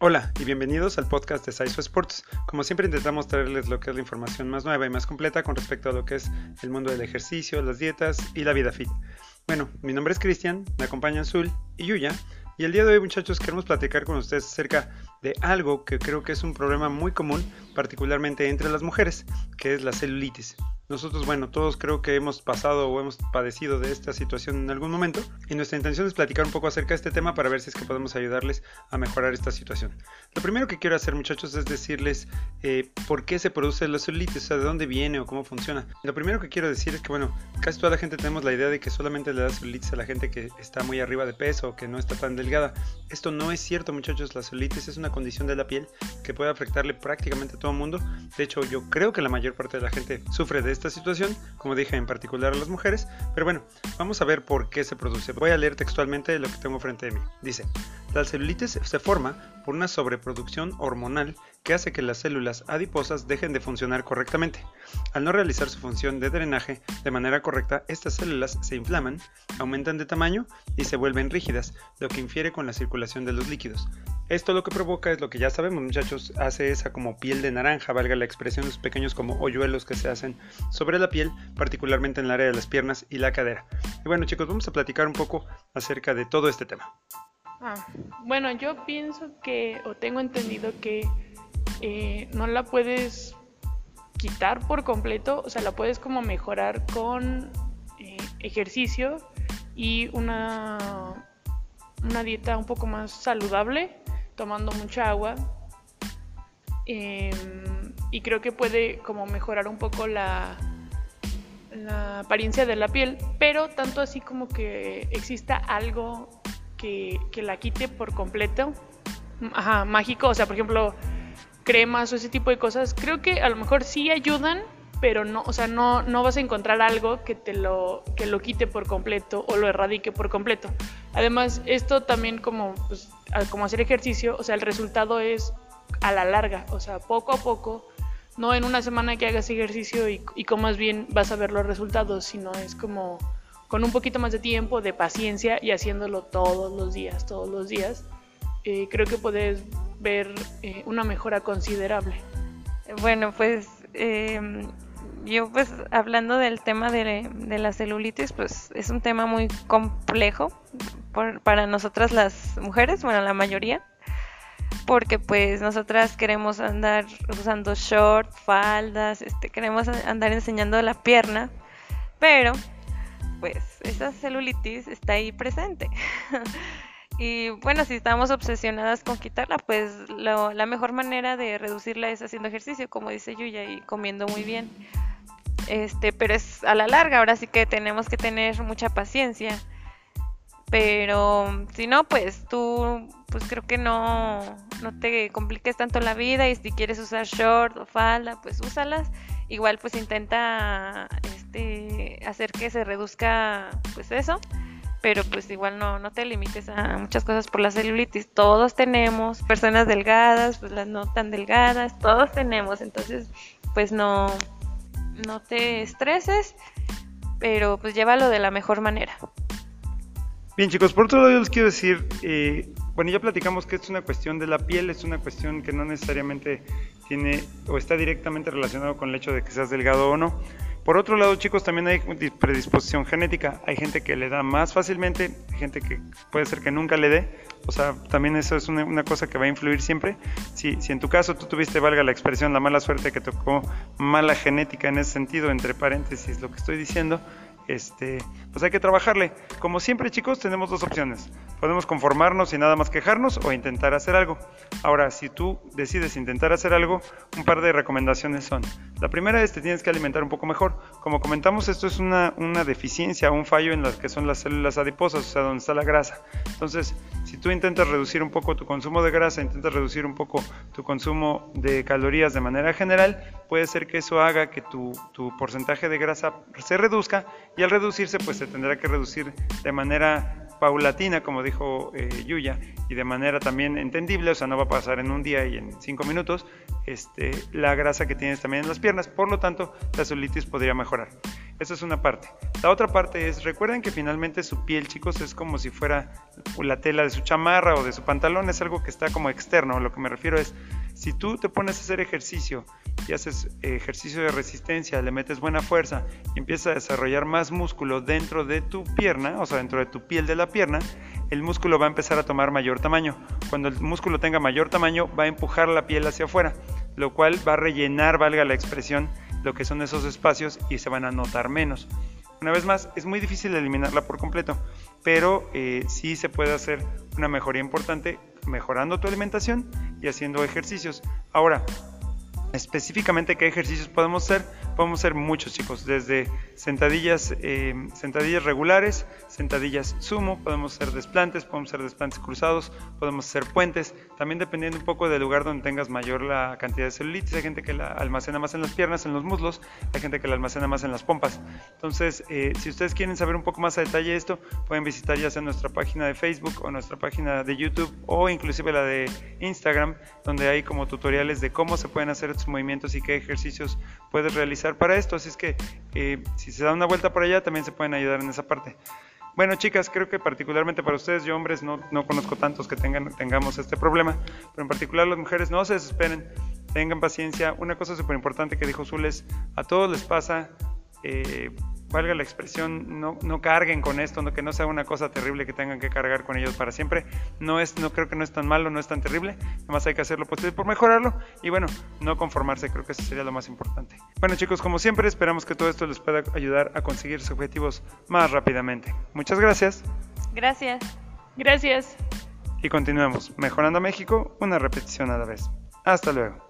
Hola y bienvenidos al podcast de Saizo Sports. Como siempre intentamos traerles lo que es la información más nueva y más completa con respecto a lo que es el mundo del ejercicio, las dietas y la vida fit. Bueno, mi nombre es Cristian, me acompañan Zul y Yuya y el día de hoy muchachos queremos platicar con ustedes acerca de algo que creo que es un problema muy común, particularmente entre las mujeres, que es la celulitis. Nosotros, bueno, todos creo que hemos pasado o hemos padecido de esta situación en algún momento y nuestra intención es platicar un poco acerca de este tema para ver si es que podemos ayudarles a mejorar esta situación. Lo primero que quiero hacer muchachos es decirles eh, por qué se produce la celulitis, o sea, de dónde viene o cómo funciona. Lo primero que quiero decir es que, bueno, casi toda la gente tenemos la idea de que solamente le da celulitis a la gente que está muy arriba de peso o que no está tan delgada. Esto no es cierto muchachos, la celulitis es una condición de la piel que puede afectarle prácticamente a todo el mundo. De hecho, yo creo que la mayor parte de la gente sufre de esta situación, como dije en particular a las mujeres, pero bueno, vamos a ver por qué se produce. Voy a leer textualmente lo que tengo frente de mí. Dice, la celulitis se forma por una sobreproducción hormonal que hace que las células adiposas dejen de funcionar correctamente. Al no realizar su función de drenaje de manera correcta, estas células se inflaman, aumentan de tamaño y se vuelven rígidas, lo que infiere con la circulación de los líquidos. Esto lo que provoca es lo que ya sabemos muchachos, hace esa como piel de naranja, valga la expresión, los pequeños como hoyuelos que se hacen sobre la piel, particularmente en el área de las piernas y la cadera. Y bueno chicos, vamos a platicar un poco acerca de todo este tema. Ah, bueno, yo pienso que, o tengo entendido que eh, no la puedes quitar por completo, o sea, la puedes como mejorar con eh, ejercicio y una, una dieta un poco más saludable tomando mucha agua. Em, y creo que puede como mejorar un poco la, la apariencia de la piel, pero tanto así como que exista algo que, que la quite por completo, ajá, mágico, o sea, por ejemplo, cremas o ese tipo de cosas, creo que a lo mejor sí ayudan, pero no, o sea, no, no vas a encontrar algo que te lo, que lo quite por completo o lo erradique por completo. Además, esto también como, pues, como hacer ejercicio, o sea, el resultado es a la larga, o sea, poco a poco, no en una semana que hagas ejercicio y, y más bien vas a ver los resultados, sino es como con un poquito más de tiempo, de paciencia y haciéndolo todos los días, todos los días, eh, creo que puedes ver eh, una mejora considerable. Bueno, pues eh, yo pues hablando del tema de, la celulitis, pues es un tema muy complejo para nosotras las mujeres, bueno, la mayoría, porque pues nosotras queremos andar usando short, faldas, este, queremos andar enseñando la pierna, pero pues esa celulitis está ahí presente. y bueno, si estamos obsesionadas con quitarla, pues la mejor manera de reducirla es haciendo ejercicio, como dice Yuya, y comiendo muy bien. Este, pero es a la larga, ahora sí que tenemos que tener mucha paciencia. Pero si no, pues tú, pues creo que no, no te compliques tanto la vida y si quieres usar short o falda, pues úsalas. Igual pues intenta este, hacer que se reduzca pues eso, pero pues igual no, no te limites a muchas cosas por la celulitis. Todos tenemos personas delgadas, pues las no tan delgadas, todos tenemos, entonces pues no, no te estreses, pero pues llévalo de la mejor manera. Bien chicos, por otro lado yo les quiero decir, eh, bueno ya platicamos que es una cuestión de la piel, es una cuestión que no necesariamente tiene o está directamente relacionado con el hecho de que seas delgado o no. Por otro lado, chicos, también hay predisposición genética. Hay gente que le da más fácilmente, hay gente que puede ser que nunca le dé. O sea, también eso es una, cosa que va a influir siempre. Si, si en tu caso tú tuviste, valga la expresión, la mala suerte que tocó mala genética en ese sentido, entre paréntesis lo que estoy diciendo, este, pues hay que trabajarle. Como siempre, chicos, tenemos dos opciones. Podemos conformarnos y nada más quejarnos o intentar hacer algo. Ahora, si tú decides intentar hacer algo, un par de recomendaciones son. La primera es te tienes que alimentar un poco mejor. Como comentamos, esto es una, una deficiencia, un fallo en las que son las células adiposas, o sea, donde está la grasa. Entonces, si tú intentas reducir un poco tu consumo de grasa, intentas reducir un poco tu consumo de calorías de manera general, puede ser que eso haga que tu, tu porcentaje de grasa se reduzca y al reducirse pues se tendrá que reducir de manera paulatina, como dijo eh, Yuya, y de manera también entendible, o sea, no va a pasar en un día y en cinco minutos, este, la grasa que tienes también en las piernas, por lo tanto, la celulitis podría mejorar. Esa es una parte. La otra parte es, recuerden que finalmente su piel, chicos, es como si fuera la tela de su chamarra o de su pantalón, es algo que está como externo. Lo que me refiero es, si tú te pones a hacer ejercicio y haces ejercicio de resistencia, le metes buena fuerza y empiezas a desarrollar más músculo dentro de tu pierna, o sea, dentro de tu piel de la pierna, el músculo va a empezar a tomar mayor tamaño. Cuando el músculo tenga mayor tamaño, va a empujar la piel hacia afuera, lo cual va a rellenar, valga la expresión, lo que son esos espacios y se van a notar menos. Una vez más, es muy difícil eliminarla por completo, pero eh, sí se puede hacer una mejoría importante mejorando tu alimentación y haciendo ejercicios. Ahora, específicamente qué ejercicios podemos hacer, podemos hacer muchos chicos, desde sentadillas, eh, sentadillas regulares, sentadillas sumo, podemos hacer desplantes, podemos hacer desplantes cruzados, podemos hacer puentes, también dependiendo un poco del lugar donde tengas mayor la cantidad de celulitis, hay gente que la almacena más en las piernas, en los muslos, hay gente que la almacena más en las pompas. Entonces, eh, si ustedes quieren saber un poco más a detalle esto, pueden visitar ya sea nuestra página de Facebook o nuestra página de YouTube o inclusive la de Instagram, donde hay como tutoriales de cómo se pueden hacer estos movimientos y qué ejercicios puedes realizar para esto. Así es que eh, si se da una vuelta por allá, también se pueden ayudar en esa parte. Bueno, chicas, creo que particularmente para ustedes, yo hombres no, no conozco tantos que tengan, tengamos este problema, pero en particular las mujeres no se desesperen, tengan paciencia. Una cosa súper importante que dijo Zules, a todos les pasa, eh, valga la expresión, no, no carguen con esto, no, que no sea una cosa terrible que tengan que cargar con ellos para siempre. No es, no creo que no es tan malo, no es tan terrible, más hay que hacer lo posible por mejorarlo y bueno, no conformarse, creo que eso sería lo más importante. Bueno chicos, como siempre, esperamos que todo esto les pueda ayudar a conseguir sus objetivos más rápidamente. Muchas gracias. Gracias. Gracias. Y continuemos, mejorando México, una repetición a la vez. Hasta luego.